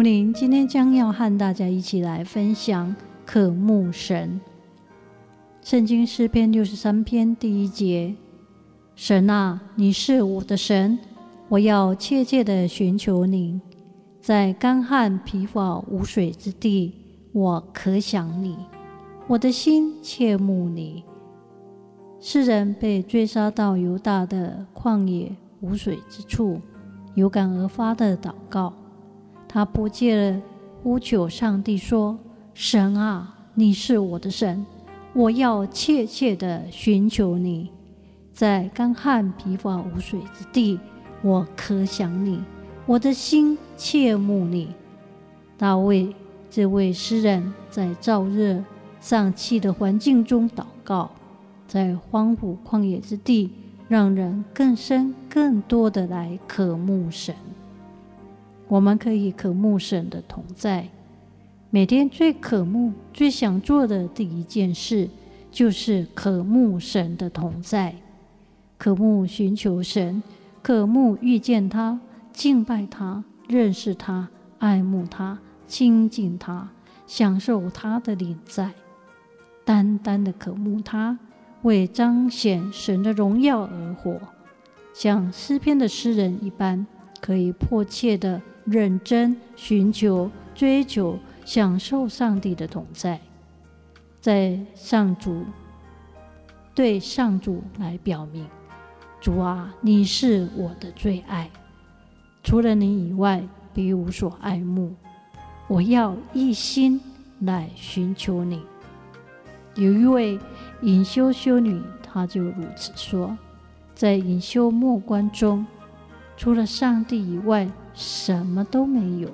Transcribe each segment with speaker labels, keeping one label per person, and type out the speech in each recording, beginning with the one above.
Speaker 1: 木林今天将要和大家一起来分享渴慕神。圣经诗篇六十三篇第一节：神啊，你是我的神，我要切切地寻求你，在干旱疲乏无水之地，我可想你，我的心切慕你。诗人被追杀到犹大的旷野无水之处，有感而发的祷告。他不戒了呼求上帝说：“神啊，你是我的神，我要切切的寻求你。在干旱疲乏无水之地，我可想你，我的心切慕你。”大卫这位诗人，在燥热丧气的环境中祷告。在荒芜旷野之地，让人更深、更多的来渴慕神。我们可以渴慕神的同在。每天最渴慕、最想做的第一件事，就是渴慕神的同在。渴慕寻求神，渴慕遇见他、敬拜他、认识他、爱慕他、亲近他、享受他的领在，单单的渴慕他。为彰显神的荣耀而活，像诗篇的诗人一般，可以迫切的认真寻求、追求、享受上帝的同在，在上主对上主来表明：主啊，你是我的最爱，除了你以外，别无所爱慕。我要一心来寻求你。有一位。隐修修女，她就如此说：在隐修默观中，除了上帝以外，什么都没有。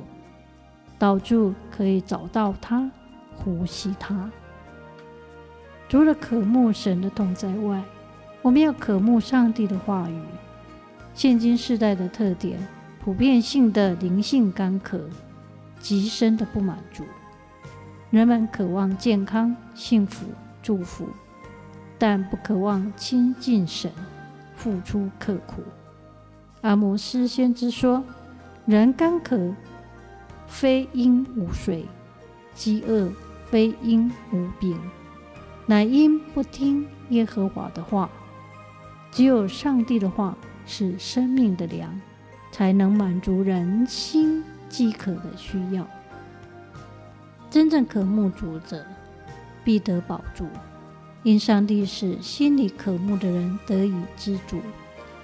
Speaker 1: 祷祝可以找到他，呼吸他。除了渴慕神的同在外，我们要渴慕上帝的话语。现今世代的特点，普遍性的灵性干渴，极深的不满足。人们渴望健康、幸福、祝福。但不渴望亲近神，付出刻苦。阿摩斯先知说：“人干渴，非因无水；饥饿，非因无饼，乃因不听耶和华的话。只有上帝的话是生命的粮，才能满足人心饥渴的需要。真正渴慕主者，必得饱足。”因上帝使心里渴慕的人得以知足，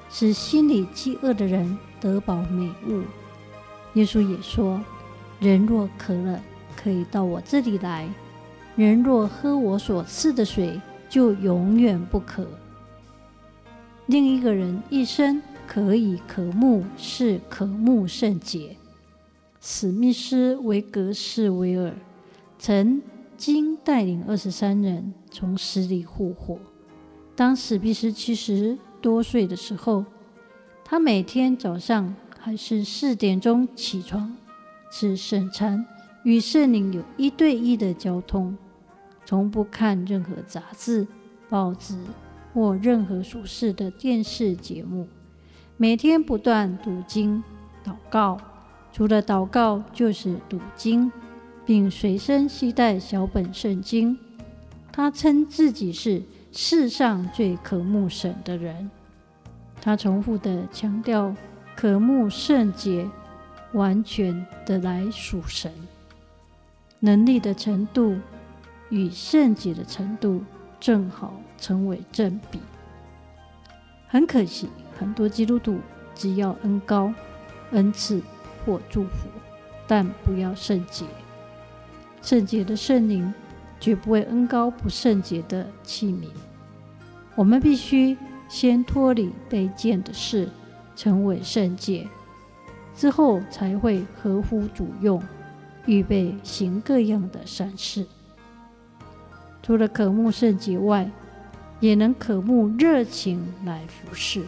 Speaker 1: 使心里饥饿的人得饱美物。耶稣也说：“人若渴了，可以到我这里来；人若喝我所赐的水，就永远不渴。”另一个人一生可以渴慕，是渴慕圣洁。史密斯维格士维尔曾经带领二十三人。从死里复活。当史密斯七十多岁的时候，他每天早上还是四点钟起床，吃圣餐，与圣灵有一对一的交通，从不看任何杂志、报纸或任何属世的电视节目。每天不断读经、祷告，除了祷告就是读经，并随身携带小本圣经。他称自己是世上最渴慕神的人。他重复地强调，渴慕圣洁，完全的来属神。能力的程度与圣洁的程度正好成为正比。很可惜，很多基督徒只要恩高、恩赐或祝福，但不要圣洁。圣洁的圣灵。绝不会恩高不圣洁的器皿。我们必须先脱离卑贱的事，成为圣洁。之后才会合乎主用，预备行各样的善事。除了渴慕圣洁外，也能渴慕热情来服侍。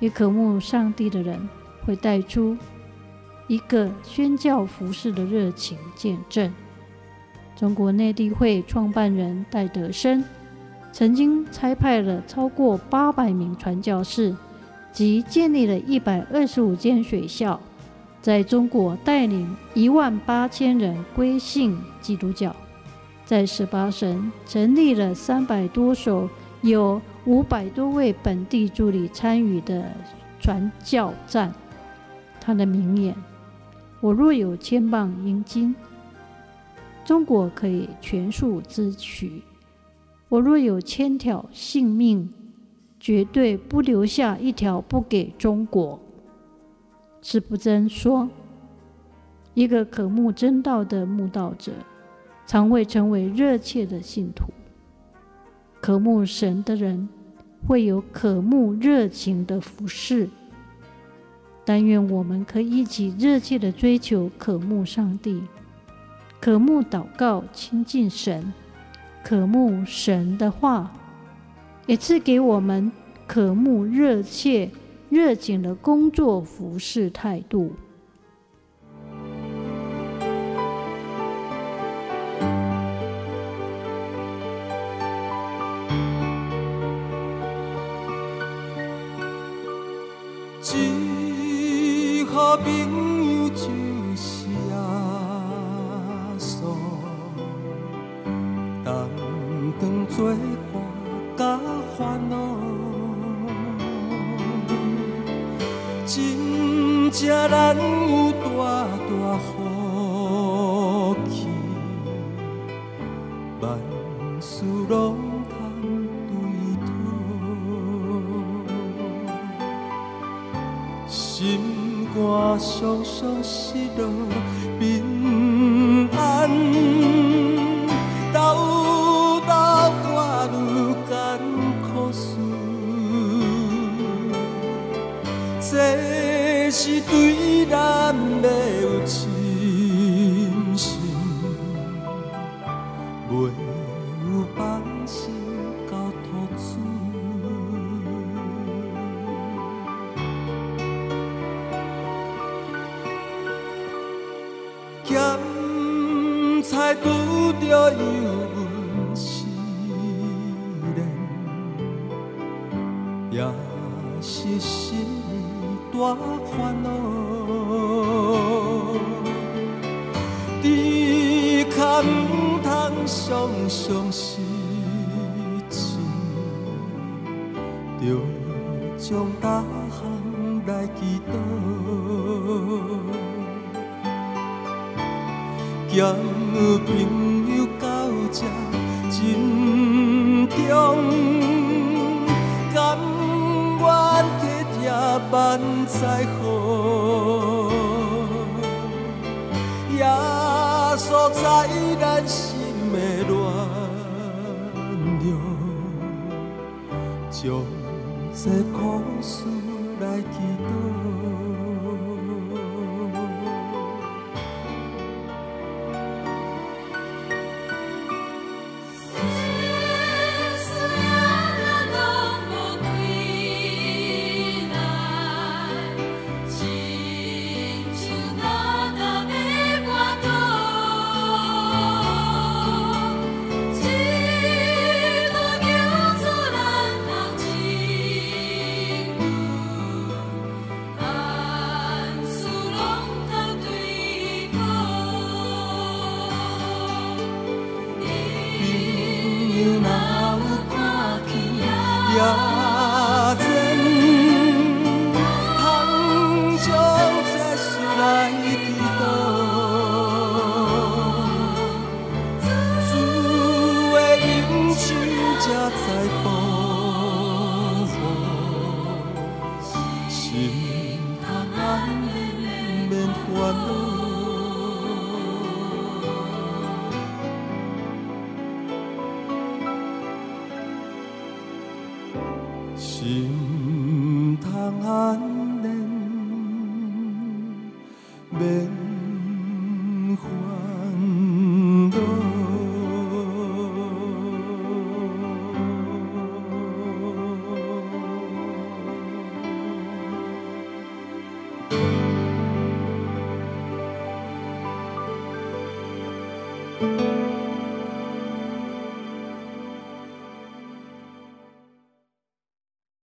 Speaker 1: 也渴慕上帝的人，会带出一个宣教服侍的热情见证。中国内地会创办人戴德生曾经差派了超过八百名传教士，即建立了一百二十五间学校，在中国带领一万八千人归信基督教，在十八省成立了三百多所，有五百多位本地助理参与的传教站。他的名言：“我若有千磅银金，中国可以全数支取；我若有千条性命。”绝对不留下一条不给中国。司布真说：“一个渴慕真道的慕道者，常会成为热切的信徒。渴慕神的人，会有渴慕热情的服侍。但愿我们可以一起热切的追求渴慕上帝，渴慕祷告亲近神，渴慕神的话。”也赐给我们渴慕、热切、热情的工作服事态度。
Speaker 2: 真正难有大大福气，万事拢通对讨，心肝伤伤失落平安。咱的有信心，没有放心交托主。咸菜拄着油温时冷，也是心。大烦恼，只可唔通伤伤心情，就将大项来祈祷，交朋友到这真重，甘愿体贴。万载好，所在咱心的乱着，将这苦事来祈祷。心。